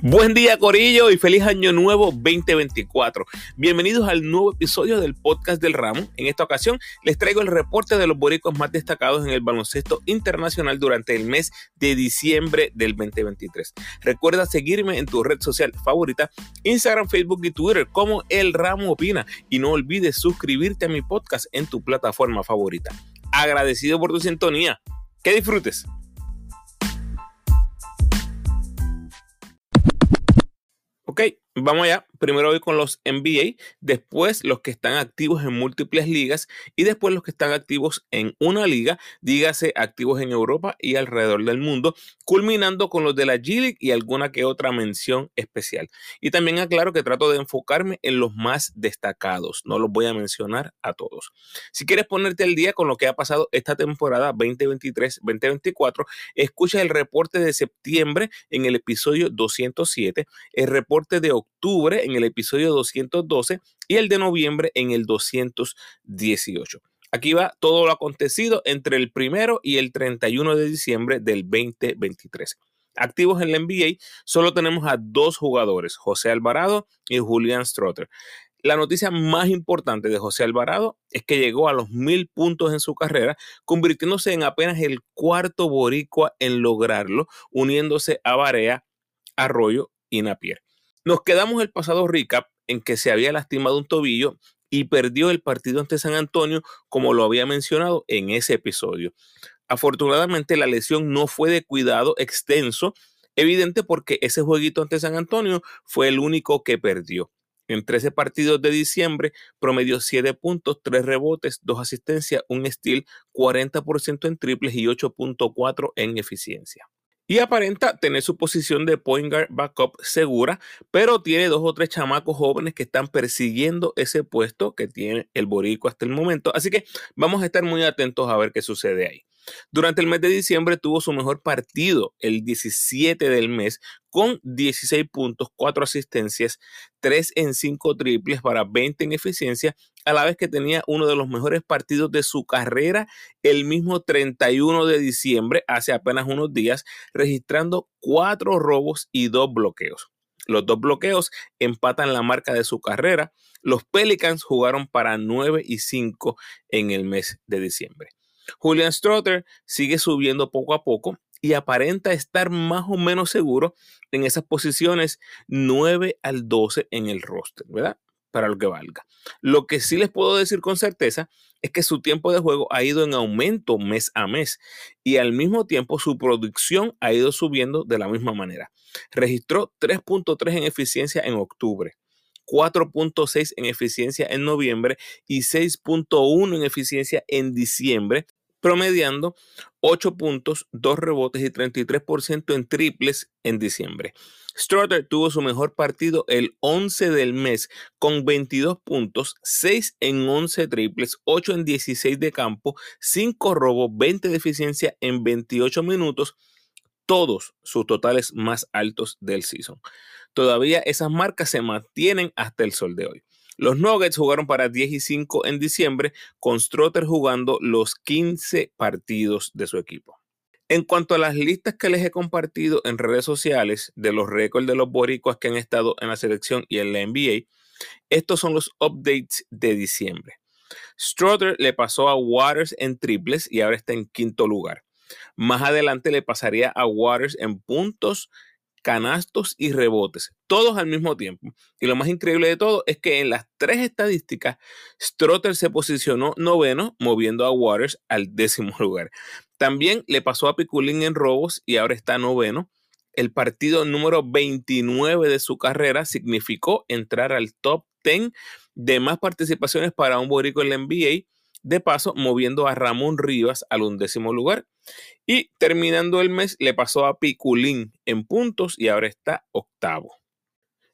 Buen día Corillo y feliz año nuevo 2024. Bienvenidos al nuevo episodio del podcast del ramo. En esta ocasión les traigo el reporte de los boricos más destacados en el baloncesto internacional durante el mes de diciembre del 2023. Recuerda seguirme en tu red social favorita, Instagram, Facebook y Twitter como El Ramo Opina y no olvides suscribirte a mi podcast en tu plataforma favorita. Agradecido por tu sintonía. Que disfrutes. Ok, vamos allá. Primero voy con los NBA, después los que están activos en múltiples ligas y después los que están activos en una liga, dígase activos en Europa y alrededor del mundo, culminando con los de la G League y alguna que otra mención especial. Y también aclaro que trato de enfocarme en los más destacados, no los voy a mencionar a todos. Si quieres ponerte al día con lo que ha pasado esta temporada 2023-2024, escucha el reporte de septiembre en el episodio 207, el reporte de octubre en el episodio 212 y el de noviembre en el 218. Aquí va todo lo acontecido entre el primero y el 31 de diciembre del 2023. Activos en la NBA, solo tenemos a dos jugadores, José Alvarado y Julian Strotter. La noticia más importante de José Alvarado es que llegó a los mil puntos en su carrera, convirtiéndose en apenas el cuarto boricua en lograrlo, uniéndose a Barea, Arroyo y Napier. Nos quedamos el pasado recap en que se había lastimado un tobillo y perdió el partido ante San Antonio, como lo había mencionado en ese episodio. Afortunadamente la lesión no fue de cuidado extenso, evidente porque ese jueguito ante San Antonio fue el único que perdió. En 13 partidos de diciembre promedió 7 puntos, 3 rebotes, 2 asistencias, un steal, 40% en triples y 8.4 en eficiencia y aparenta tener su posición de point guard backup segura, pero tiene dos o tres chamacos jóvenes que están persiguiendo ese puesto que tiene el Borico hasta el momento. Así que vamos a estar muy atentos a ver qué sucede ahí. Durante el mes de diciembre tuvo su mejor partido, el 17 del mes, con 16 puntos, 4 asistencias, 3 en 5 triples para 20 en eficiencia, a la vez que tenía uno de los mejores partidos de su carrera el mismo 31 de diciembre, hace apenas unos días, registrando 4 robos y 2 bloqueos. Los dos bloqueos empatan la marca de su carrera. Los Pelicans jugaron para 9 y 5 en el mes de diciembre. Julian Strotter sigue subiendo poco a poco y aparenta estar más o menos seguro en esas posiciones 9 al 12 en el roster, ¿verdad? Para lo que valga. Lo que sí les puedo decir con certeza es que su tiempo de juego ha ido en aumento mes a mes y al mismo tiempo su producción ha ido subiendo de la misma manera. Registró 3.3 en eficiencia en octubre. 4.6 en eficiencia en noviembre y 6.1 en eficiencia en diciembre, promediando 8 puntos, 2 rebotes y 33% en triples en diciembre. Strotter tuvo su mejor partido el 11 del mes con 22 puntos, 6 en 11 triples, 8 en 16 de campo, 5 robos, 20 de eficiencia en 28 minutos, todos sus totales más altos del season. Todavía esas marcas se mantienen hasta el sol de hoy. Los Nuggets jugaron para 10 y 5 en diciembre, con Strotter jugando los 15 partidos de su equipo. En cuanto a las listas que les he compartido en redes sociales de los récords de los boricuas que han estado en la selección y en la NBA, estos son los updates de diciembre. Strotter le pasó a Waters en triples y ahora está en quinto lugar. Más adelante le pasaría a Waters en puntos, canastos y rebotes, todos al mismo tiempo. Y lo más increíble de todo es que en las tres estadísticas, Strotter se posicionó noveno, moviendo a Waters al décimo lugar. También le pasó a Piculín en robos y ahora está noveno. El partido número 29 de su carrera significó entrar al top 10 de más participaciones para un borico en la NBA de paso moviendo a Ramón Rivas al undécimo lugar. Y terminando el mes le pasó a Piculín en puntos y ahora está octavo.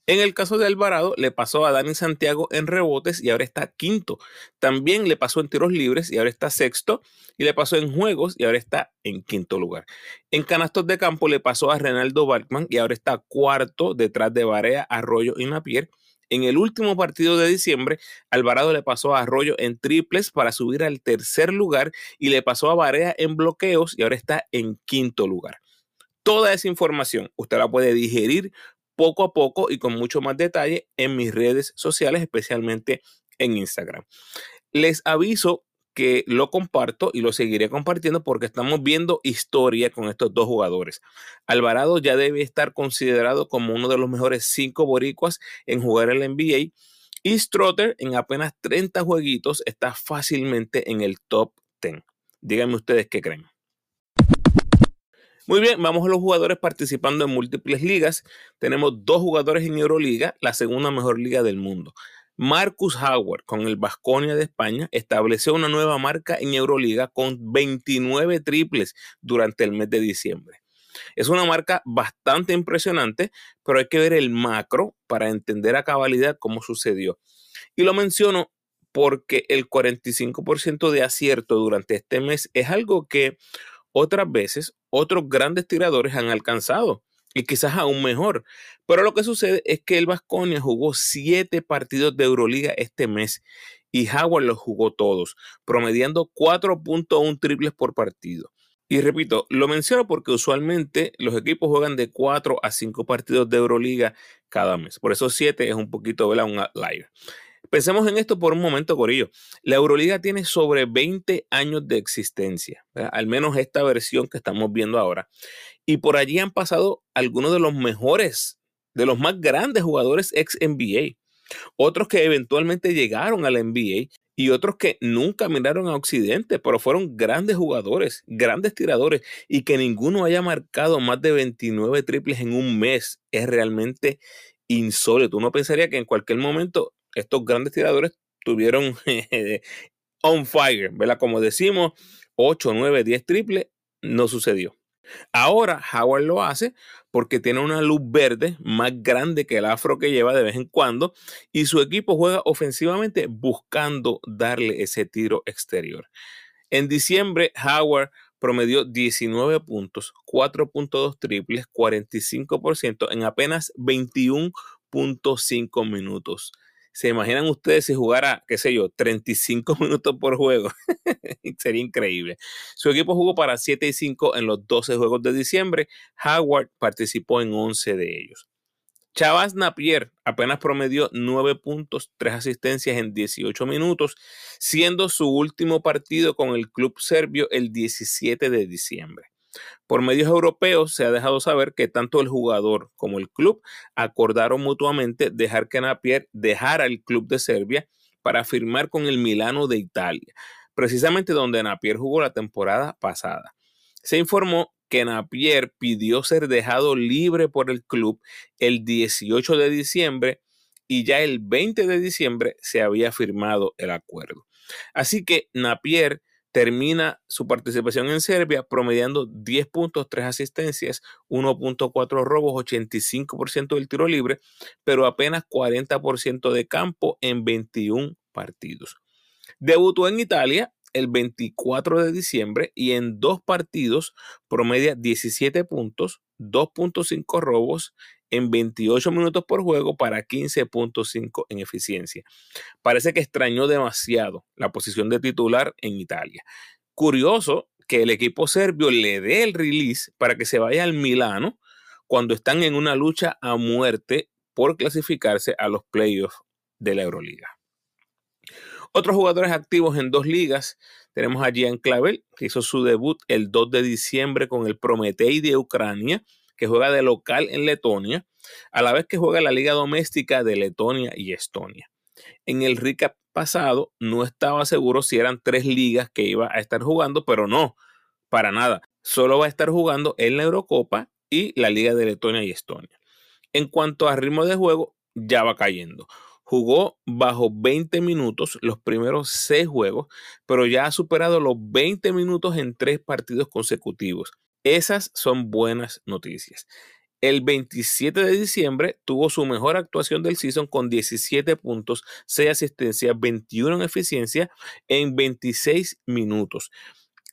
En el caso de Alvarado, le pasó a Dani Santiago en rebotes y ahora está quinto. También le pasó en tiros libres y ahora está sexto. Y le pasó en juegos y ahora está en quinto lugar. En canastos de campo le pasó a Renaldo Balkman y ahora está cuarto detrás de Barea, Arroyo y Napier. En el último partido de diciembre, Alvarado le pasó a Arroyo en triples para subir al tercer lugar y le pasó a Barea en bloqueos y ahora está en quinto lugar. Toda esa información usted la puede digerir poco a poco y con mucho más detalle en mis redes sociales, especialmente en Instagram. Les aviso que lo comparto y lo seguiré compartiendo porque estamos viendo historia con estos dos jugadores. Alvarado ya debe estar considerado como uno de los mejores cinco boricuas en jugar el NBA y Strotter en apenas 30 jueguitos está fácilmente en el top 10. Díganme ustedes qué creen. Muy bien, vamos a los jugadores participando en múltiples ligas. Tenemos dos jugadores en Euroliga, la segunda mejor liga del mundo. Marcus Howard con el Vasconia de España estableció una nueva marca en Euroliga con 29 triples durante el mes de diciembre. Es una marca bastante impresionante, pero hay que ver el macro para entender a cabalidad cómo sucedió. Y lo menciono porque el 45% de acierto durante este mes es algo que otras veces otros grandes tiradores han alcanzado y quizás aún mejor. Pero lo que sucede es que el Vasconia jugó siete partidos de Euroliga este mes y Howard los jugó todos, promediando 4.1 triples por partido. Y repito, lo menciono porque usualmente los equipos juegan de 4 a 5 partidos de Euroliga cada mes. Por eso 7 es un poquito ¿verdad? un outlier. Pensemos en esto por un momento, Corillo. La Euroliga tiene sobre 20 años de existencia, al menos esta versión que estamos viendo ahora. Y por allí han pasado algunos de los mejores, de los más grandes jugadores ex NBA. Otros que eventualmente llegaron a la NBA y otros que nunca miraron a Occidente, pero fueron grandes jugadores, grandes tiradores y que ninguno haya marcado más de 29 triples en un mes es realmente insólito. Uno pensaría que en cualquier momento estos grandes tiradores tuvieron on fire, ¿verdad? Como decimos, 8, 9, 10 triples, no sucedió. Ahora Howard lo hace porque tiene una luz verde más grande que el afro que lleva de vez en cuando y su equipo juega ofensivamente buscando darle ese tiro exterior. En diciembre, Howard promedió 19 puntos, 4.2 triples, 45% en apenas 21.5 minutos. ¿Se imaginan ustedes si jugara, qué sé yo, 35 minutos por juego? Sería increíble. Su equipo jugó para 7 y 5 en los 12 juegos de diciembre. Howard participó en 11 de ellos. Chavas Napier apenas promedió 9 puntos, 3 asistencias en 18 minutos, siendo su último partido con el club serbio el 17 de diciembre. Por medios europeos se ha dejado saber que tanto el jugador como el club acordaron mutuamente dejar que Napier dejara el club de Serbia para firmar con el Milano de Italia, precisamente donde Napier jugó la temporada pasada. Se informó que Napier pidió ser dejado libre por el club el 18 de diciembre y ya el 20 de diciembre se había firmado el acuerdo. Así que Napier termina su participación en Serbia promediando 10 puntos, 3 asistencias, 1.4 robos, 85% del tiro libre, pero apenas 40% de campo en 21 partidos. Debutó en Italia el 24 de diciembre y en dos partidos promedia 17 puntos, 2.5 robos en 28 minutos por juego para 15.5 en eficiencia. Parece que extrañó demasiado la posición de titular en Italia. Curioso que el equipo serbio le dé el release para que se vaya al Milano cuando están en una lucha a muerte por clasificarse a los playoffs de la Euroliga. Otros jugadores activos en dos ligas, tenemos a Gian Clavel, que hizo su debut el 2 de diciembre con el Prometei de Ucrania, que juega de local en Letonia, a la vez que juega la liga doméstica de Letonia y Estonia. En el recap pasado no estaba seguro si eran tres ligas que iba a estar jugando, pero no, para nada. Solo va a estar jugando en la Eurocopa y la liga de Letonia y Estonia. En cuanto a ritmo de juego, ya va cayendo. Jugó bajo 20 minutos los primeros seis juegos, pero ya ha superado los 20 minutos en tres partidos consecutivos. Esas son buenas noticias. El 27 de diciembre tuvo su mejor actuación del season con 17 puntos, 6 asistencias, 21 en eficiencia en 26 minutos.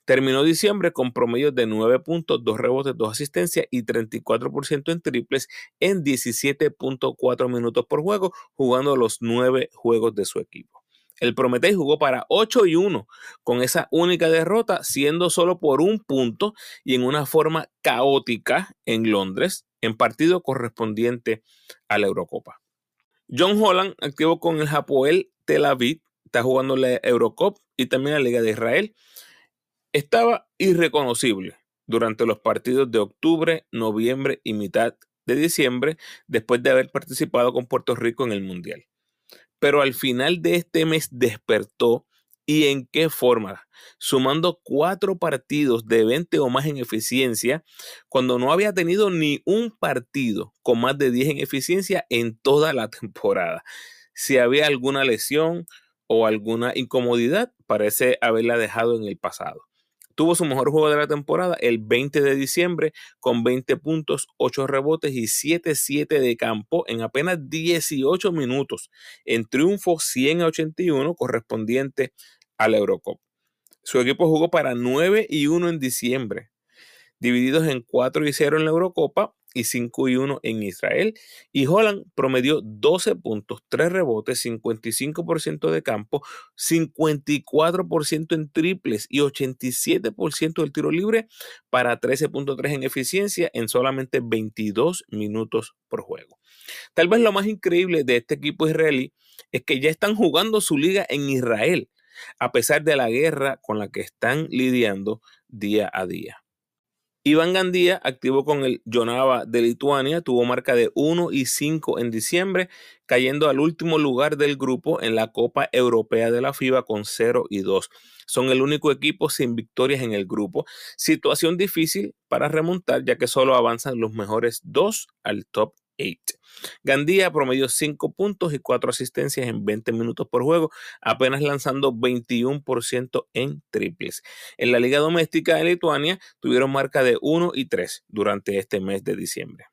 Terminó diciembre con promedios de 9 puntos, 2 rebotes, 2 asistencias y 34% en triples en 17.4 minutos por juego, jugando los 9 juegos de su equipo. El Prometei jugó para 8 y 1 con esa única derrota, siendo solo por un punto y en una forma caótica en Londres, en partido correspondiente a la Eurocopa. John Holland activo con el Hapoel Tel Aviv, está jugando la Eurocup y también la Liga de Israel. Estaba irreconocible durante los partidos de octubre, noviembre y mitad de diciembre, después de haber participado con Puerto Rico en el Mundial. Pero al final de este mes despertó y en qué forma, sumando cuatro partidos de 20 o más en eficiencia, cuando no había tenido ni un partido con más de 10 en eficiencia en toda la temporada. Si había alguna lesión o alguna incomodidad, parece haberla dejado en el pasado. Tuvo su mejor juego de la temporada el 20 de diciembre con 20 puntos, 8 rebotes y 7-7 de campo en apenas 18 minutos en triunfo 100 a 81 correspondiente al Eurocup. Su equipo jugó para 9 y 1 en diciembre, divididos en 4 y 0 en la Eurocopa y 5 y 1 en Israel. Y Holland promedió 12 puntos, 3 rebotes, 55% de campo, 54% en triples y 87% del tiro libre para 13.3 en eficiencia en solamente 22 minutos por juego. Tal vez lo más increíble de este equipo israelí es que ya están jugando su liga en Israel, a pesar de la guerra con la que están lidiando día a día. Iván Gandía activo con el Jonava de Lituania, tuvo marca de 1 y 5 en diciembre, cayendo al último lugar del grupo en la Copa Europea de la FIBA con 0 y 2. Son el único equipo sin victorias en el grupo. Situación difícil para remontar ya que solo avanzan los mejores dos al top Gandía promedió 5 puntos y 4 asistencias en 20 minutos por juego, apenas lanzando 21% en triples. En la liga doméstica de Lituania tuvieron marca de 1 y 3 durante este mes de diciembre.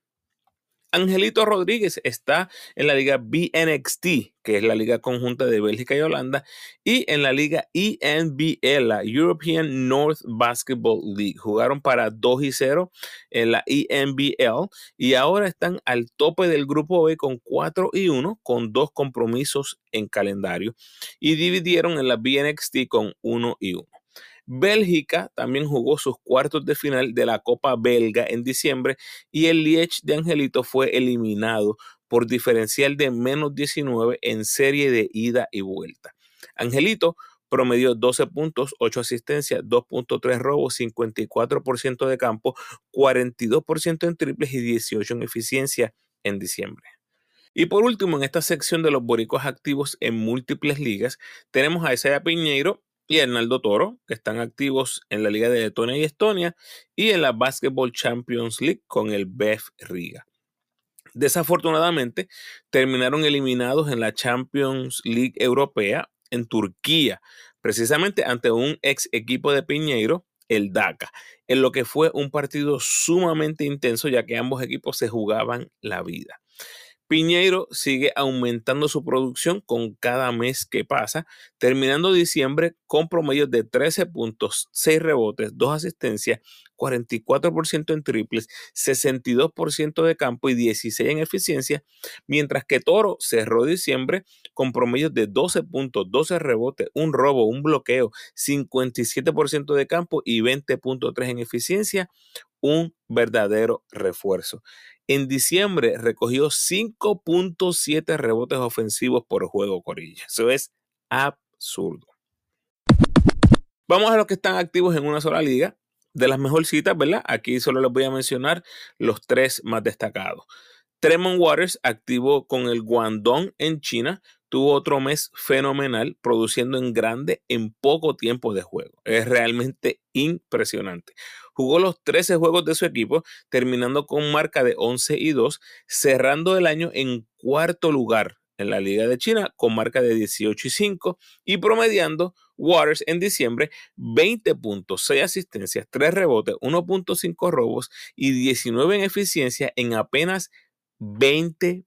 Angelito Rodríguez está en la liga BNXT, que es la liga conjunta de Bélgica y Holanda, y en la liga ENBL, la European North Basketball League. Jugaron para 2 y 0 en la ENBL y ahora están al tope del grupo B con 4 y 1, con dos compromisos en calendario, y dividieron en la BNXT con 1 y 1. Bélgica también jugó sus cuartos de final de la Copa Belga en diciembre y el Liech de Angelito fue eliminado por diferencial de menos 19 en serie de ida y vuelta. Angelito promedió 12 puntos, 8 asistencias, 2.3 robos, 54% de campo, 42% en triples y 18 en eficiencia en diciembre. Y por último, en esta sección de los boricos activos en múltiples ligas, tenemos a Isaiah Piñeiro, y Hernaldo Toro, que están activos en la Liga de Letonia y Estonia y en la Basketball Champions League con el BEF Riga. Desafortunadamente, terminaron eliminados en la Champions League Europea en Turquía, precisamente ante un ex equipo de Piñeiro, el DACA, en lo que fue un partido sumamente intenso ya que ambos equipos se jugaban la vida. Piñeiro sigue aumentando su producción con cada mes que pasa, terminando diciembre con promedio de 13 puntos, 6 rebotes, 2 asistencias, 44% en triples, 62% de campo y 16 en eficiencia, mientras que Toro cerró diciembre con promedio de 12 puntos, 12 rebotes, un robo, un bloqueo, 57% de campo y 20.3 en eficiencia, un verdadero refuerzo. En diciembre recogió 5.7 rebotes ofensivos por juego, Corilla. Eso es absurdo. Vamos a los que están activos en una sola liga. De las mejorcitas, ¿verdad? Aquí solo les voy a mencionar los tres más destacados. Tremont Waters activo con el Guangdong en China tuvo otro mes fenomenal, produciendo en grande en poco tiempo de juego. Es realmente impresionante. Jugó los 13 juegos de su equipo, terminando con marca de 11 y 2, cerrando el año en cuarto lugar en la Liga de China con marca de 18 y 5 y promediando Waters en diciembre 20 puntos, 6 asistencias, 3 rebotes, 1.5 robos y 19 en eficiencia en apenas 20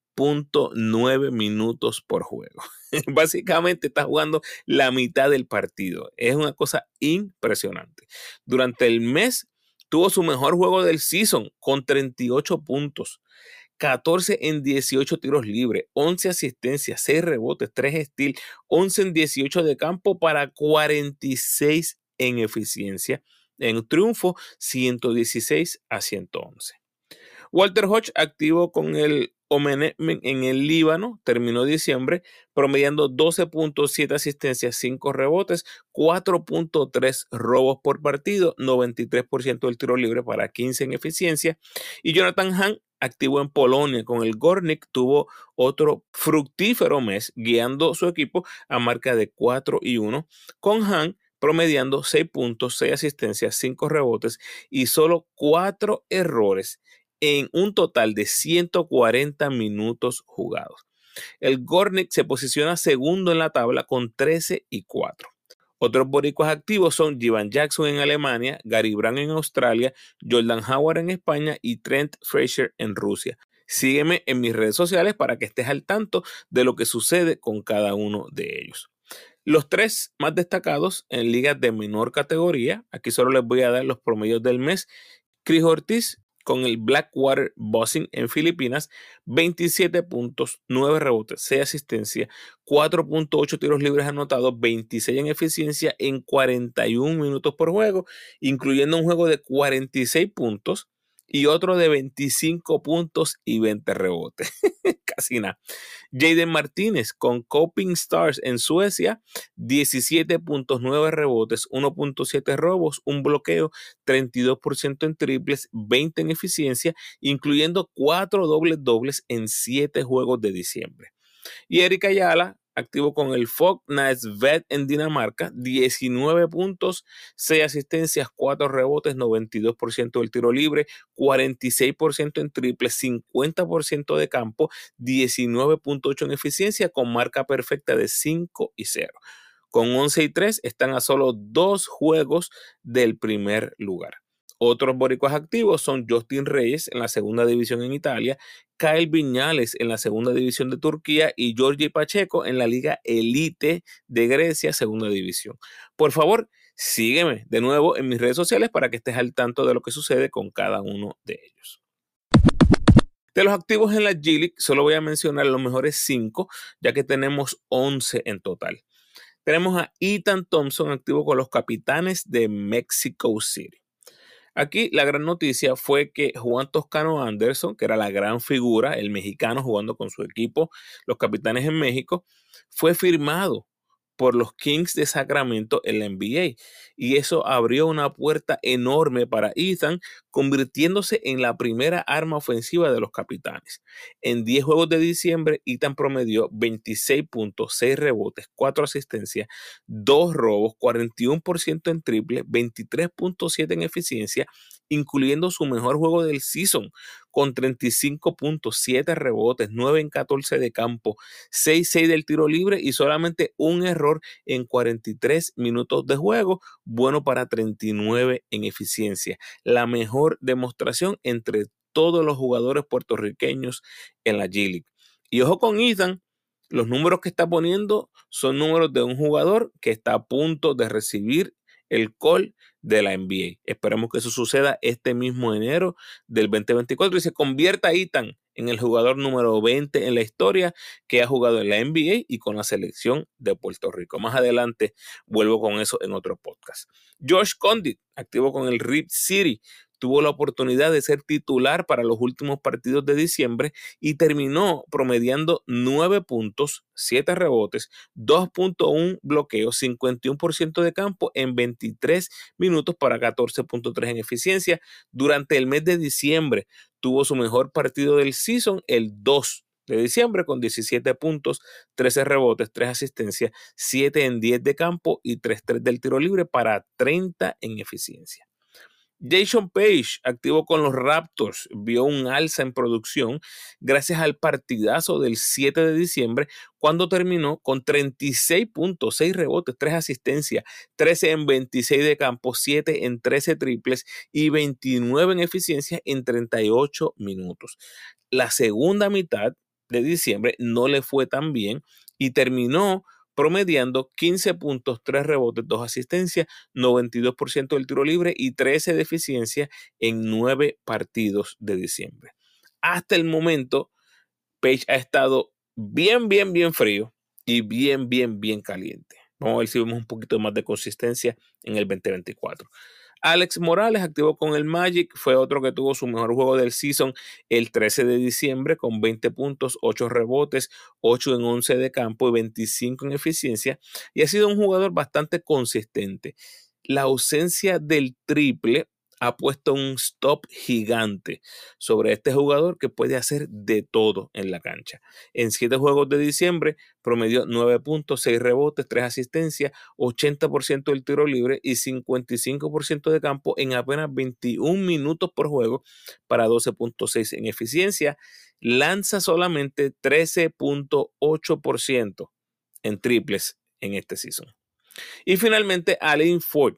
nueve minutos por juego. Básicamente está jugando la mitad del partido. Es una cosa impresionante. Durante el mes tuvo su mejor juego del season con 38 puntos. 14 en 18 tiros libres, 11 asistencias, 6 rebotes, 3 steals, 11 en 18 de campo para 46 en eficiencia. En triunfo, 116 a 111. Walter Hodge activo con el Omenem en el Líbano, terminó diciembre promediando 12.7 asistencias, 5 rebotes, 4.3 robos por partido, 93% del tiro libre para 15 en eficiencia. Y Jonathan Hahn activo en Polonia con el Gornik, tuvo otro fructífero mes guiando su equipo a marca de 4 y 1, con Han promediando 6 puntos, 6 asistencias, 5 rebotes y solo 4 errores en un total de 140 minutos jugados. El Gornik se posiciona segundo en la tabla con 13 y 4. Otros boricuas activos son Jivan Jackson en Alemania, Gary Brown en Australia, Jordan Howard en España y Trent Fraser en Rusia. Sígueme en mis redes sociales para que estés al tanto de lo que sucede con cada uno de ellos. Los tres más destacados en ligas de menor categoría, aquí solo les voy a dar los promedios del mes. Chris Ortiz con el Blackwater Bossing en Filipinas, 27 puntos, 9 rebotes, 6 asistencias, 4.8 tiros libres anotados, 26 en eficiencia en 41 minutos por juego, incluyendo un juego de 46 puntos y otro de 25 puntos y 20 rebotes. Casi nada. Jaden Martínez con Coping Stars en Suecia, 17.9 rebotes, 1.7 robos, un bloqueo, 32% en triples, 20 en eficiencia, incluyendo 4 dobles dobles en 7 juegos de diciembre. Y Erika Ayala activo con el Fog Vet en Dinamarca, 19 puntos, 6 asistencias, 4 rebotes, 92% del tiro libre, 46% en triple, 50% de campo, 19.8 en eficiencia con marca perfecta de 5 y 0. Con 11 y 3 están a solo dos juegos del primer lugar. Otros boricuas activos son Justin Reyes en la segunda división en Italia, Kyle Viñales en la segunda división de Turquía y Giorgi Pacheco en la Liga Elite de Grecia, segunda división. Por favor, sígueme de nuevo en mis redes sociales para que estés al tanto de lo que sucede con cada uno de ellos. De los activos en la G-League, solo voy a mencionar los mejores 5, ya que tenemos 11 en total. Tenemos a Ethan Thompson activo con los capitanes de Mexico City. Aquí la gran noticia fue que Juan Toscano Anderson, que era la gran figura, el mexicano jugando con su equipo, los capitanes en México, fue firmado por los Kings de Sacramento en la NBA. Y eso abrió una puerta enorme para Ethan, convirtiéndose en la primera arma ofensiva de los capitanes. En 10 juegos de diciembre, Ethan promedió 26 puntos, 6 rebotes, 4 asistencias, 2 robos, 41% en triple, 23.7 en eficiencia incluyendo su mejor juego del season, con 35 puntos, 7 rebotes, 9 en 14 de campo, 6-6 del tiro libre y solamente un error en 43 minutos de juego, bueno para 39 en eficiencia. La mejor demostración entre todos los jugadores puertorriqueños en la G-League. Y ojo con Ethan, los números que está poniendo son números de un jugador que está a punto de recibir el call de la NBA. Esperemos que eso suceda este mismo enero del 2024 y se convierta Ethan en el jugador número 20 en la historia que ha jugado en la NBA y con la selección de Puerto Rico. Más adelante vuelvo con eso en otro podcast. Josh Condit, activo con el Rip City, tuvo la oportunidad de ser titular para los últimos partidos de diciembre y terminó promediando 9 puntos, 7 rebotes, 2.1 bloqueos, 51% de campo en 23 minutos para 14.3 en eficiencia. Durante el mes de diciembre tuvo su mejor partido del season, el 2 de diciembre con 17 puntos, 13 rebotes, 3 asistencias, 7 en 10 de campo y 3-3 del tiro libre para 30 en eficiencia. Jason Page, activo con los Raptors, vio un alza en producción gracias al partidazo del 7 de diciembre, cuando terminó con 36 puntos, 6 rebotes, 3 asistencias, 13 en 26 de campo, 7 en 13 triples y 29 en eficiencia en 38 minutos. La segunda mitad de diciembre no le fue tan bien y terminó promediando 15 puntos, 3 rebotes, 2 asistencias, 92% del tiro libre y 13 de eficiencia en 9 partidos de diciembre. Hasta el momento, Page ha estado bien, bien, bien frío y bien, bien, bien caliente. Vamos a ver si vemos un poquito más de consistencia en el 2024. Alex Morales, activo con el Magic, fue otro que tuvo su mejor juego del season el 13 de diciembre con 20 puntos, 8 rebotes, 8 en 11 de campo y 25 en eficiencia. Y ha sido un jugador bastante consistente. La ausencia del triple ha puesto un stop gigante sobre este jugador que puede hacer de todo en la cancha. En siete juegos de diciembre promedió 9 puntos, 6 rebotes, 3 asistencias, 80% del tiro libre y 55% de campo en apenas 21 minutos por juego para 12.6 en eficiencia. Lanza solamente 13.8% en triples en este season. Y finalmente, Allen Ford,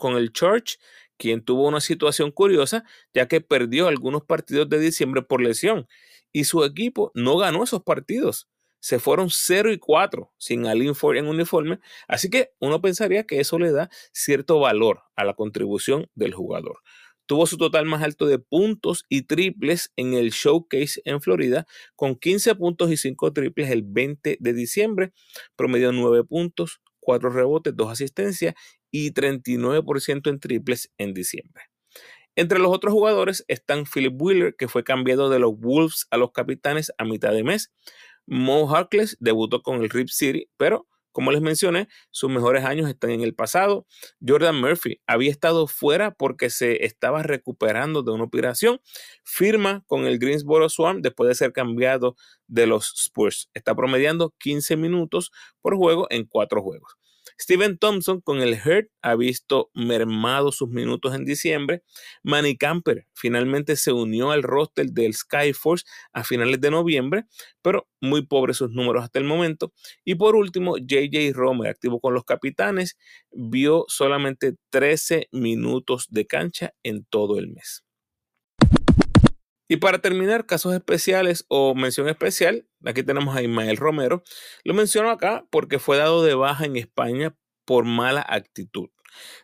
con el Church quien tuvo una situación curiosa, ya que perdió algunos partidos de diciembre por lesión y su equipo no ganó esos partidos. Se fueron 0 y 4 sin Alin Ford en uniforme, así que uno pensaría que eso le da cierto valor a la contribución del jugador. Tuvo su total más alto de puntos y triples en el Showcase en Florida, con 15 puntos y 5 triples el 20 de diciembre, promedió 9 puntos, 4 rebotes, 2 asistencias y 39% en triples en diciembre. Entre los otros jugadores están Philip Wheeler, que fue cambiado de los Wolves a los Capitanes a mitad de mes. Mo Harkless debutó con el Rip City, pero como les mencioné, sus mejores años están en el pasado. Jordan Murphy había estado fuera porque se estaba recuperando de una operación. Firma con el Greensboro Swarm después de ser cambiado de los Spurs. Está promediando 15 minutos por juego en cuatro juegos. Steven Thompson con el Hurt ha visto mermado sus minutos en diciembre. Manny Camper finalmente se unió al roster del Skyforce a finales de noviembre, pero muy pobres sus números hasta el momento. Y por último, JJ Romer, activo con los capitanes, vio solamente 13 minutos de cancha en todo el mes. Y para terminar, casos especiales o mención especial, aquí tenemos a Ismael Romero. Lo menciono acá porque fue dado de baja en España por mala actitud.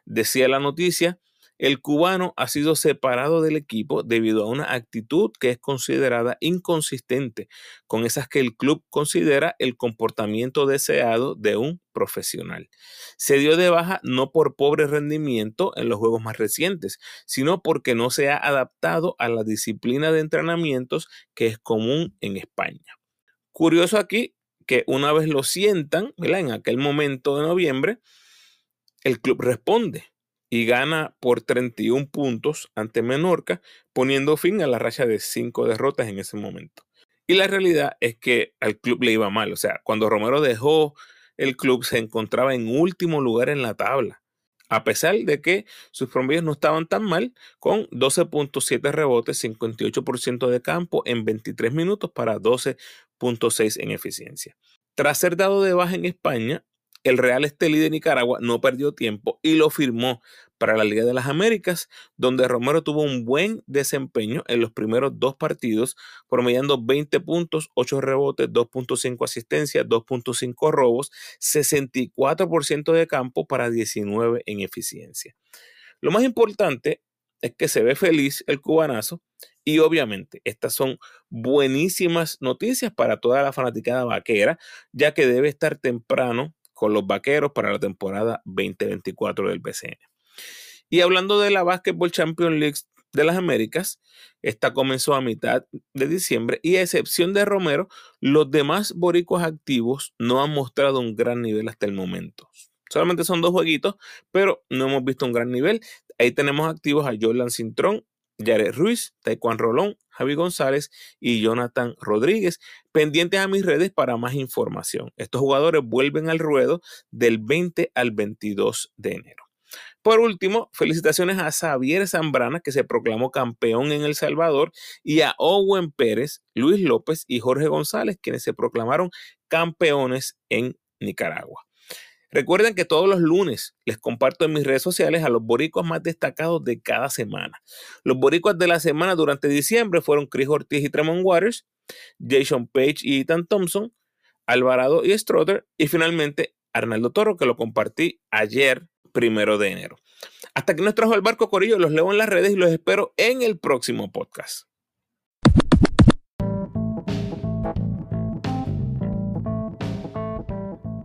Decía la noticia, el cubano ha sido separado del equipo debido a una actitud que es considerada inconsistente con esas que el club considera el comportamiento deseado de un profesional. Se dio de baja no por pobre rendimiento en los juegos más recientes, sino porque no se ha adaptado a la disciplina de entrenamientos que es común en España. Curioso aquí que una vez lo sientan, en aquel momento de noviembre, el club responde y gana por 31 puntos ante Menorca, poniendo fin a la racha de cinco derrotas en ese momento. Y la realidad es que al club le iba mal. O sea, cuando Romero dejó el club se encontraba en último lugar en la tabla, a pesar de que sus promedios no estaban tan mal, con 12.7 rebotes, 58% de campo en 23 minutos para 12.6 en eficiencia. Tras ser dado de baja en España, el Real Estelí de Nicaragua no perdió tiempo y lo firmó para la Liga de las Américas, donde Romero tuvo un buen desempeño en los primeros dos partidos, promediando 20 puntos, 8 rebotes, 2.5 asistencias, 2.5 robos, 64% de campo para 19 en eficiencia. Lo más importante es que se ve feliz el cubanazo y obviamente estas son buenísimas noticias para toda la fanaticada vaquera, ya que debe estar temprano con los vaqueros para la temporada 2024 del BCN. Y hablando de la Basketball Champions League de las Américas, esta comenzó a mitad de diciembre y a excepción de Romero, los demás boricuas activos no han mostrado un gran nivel hasta el momento. Solamente son dos jueguitos, pero no hemos visto un gran nivel. Ahí tenemos activos a Jordan Cintrón, Jared Ruiz, Taekwondo Rolón, Javi González y Jonathan Rodríguez. Pendientes a mis redes para más información. Estos jugadores vuelven al ruedo del 20 al 22 de enero. Por último, felicitaciones a Xavier Zambrana, que se proclamó campeón en El Salvador, y a Owen Pérez, Luis López y Jorge González, quienes se proclamaron campeones en Nicaragua. Recuerden que todos los lunes les comparto en mis redes sociales a los boricuas más destacados de cada semana. Los boricuas de la semana durante diciembre fueron Chris Ortiz y Tremont Waters, Jason Page y Ethan Thompson, Alvarado y Stroder, y finalmente Arnaldo Toro, que lo compartí ayer, primero de enero. Hasta que nos trajo el barco Corillo, los leo en las redes y los espero en el próximo podcast.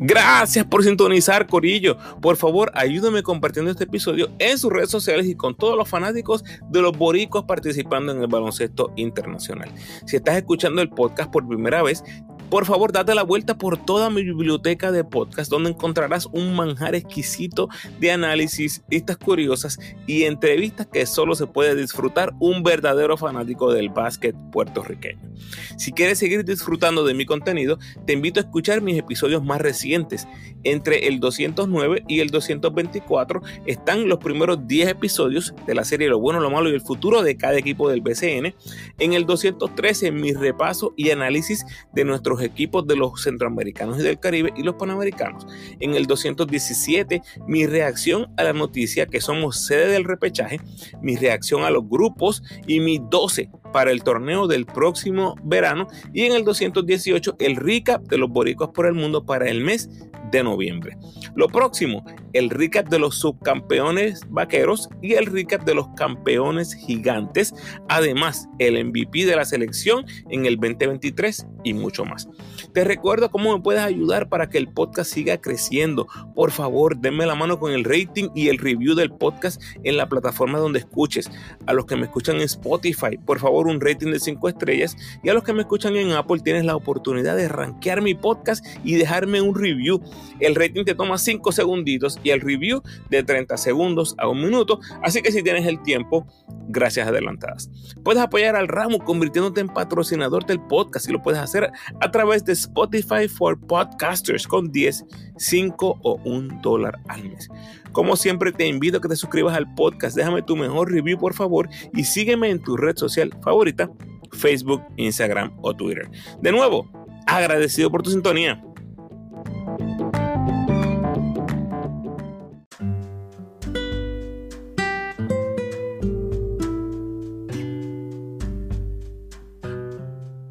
Gracias por sintonizar, Corillo. Por favor, ayúdame compartiendo este episodio en sus redes sociales y con todos los fanáticos de los boricos participando en el baloncesto internacional. Si estás escuchando el podcast por primera vez, por favor, date la vuelta por toda mi biblioteca de podcast donde encontrarás un manjar exquisito de análisis, listas curiosas y entrevistas que solo se puede disfrutar un verdadero fanático del básquet puertorriqueño. Si quieres seguir disfrutando de mi contenido, te invito a escuchar mis episodios más recientes. Entre el 209 y el 224 están los primeros 10 episodios de la serie Lo bueno, lo malo y el futuro de cada equipo del BCN. En el 213 mi repaso y análisis de nuestros equipos de los centroamericanos y del Caribe y los panamericanos. En el 217, mi reacción a la noticia que somos sede del repechaje, mi reacción a los grupos y mi 12 para el torneo del próximo verano. Y en el 218, el recap de los boricos por el mundo para el mes de noviembre. Lo próximo, el recap de los subcampeones vaqueros y el recap de los campeones gigantes. Además, el MVP de la selección en el 2023 y mucho más. Te recuerdo cómo me puedes ayudar para que el podcast siga creciendo. Por favor, denme la mano con el rating y el review del podcast en la plataforma donde escuches. A los que me escuchan en Spotify, por un rating de 5 estrellas. Y a los que me escuchan en Apple, tienes la oportunidad de rankear mi podcast y dejarme un review. El rating te toma 5 segunditos y el review de 30 segundos a un minuto. Así que si tienes el tiempo, gracias adelantadas. Puedes apoyar al ramo convirtiéndote en patrocinador del podcast y lo puedes hacer a través de Spotify for Podcasters con 10, 5 o 1 dólar al mes. Como siempre te invito a que te suscribas al podcast, déjame tu mejor review por favor y sígueme en tu red social favorita, Facebook, Instagram o Twitter. De nuevo, agradecido por tu sintonía.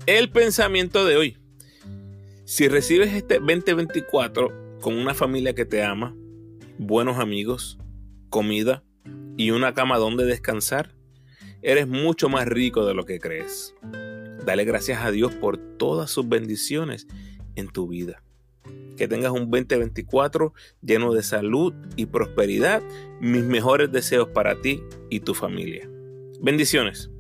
El pensamiento de hoy. Si recibes este 2024 con una familia que te ama, buenos amigos, comida y una cama donde descansar, eres mucho más rico de lo que crees. Dale gracias a Dios por todas sus bendiciones en tu vida. Que tengas un 2024 lleno de salud y prosperidad. Mis mejores deseos para ti y tu familia. Bendiciones.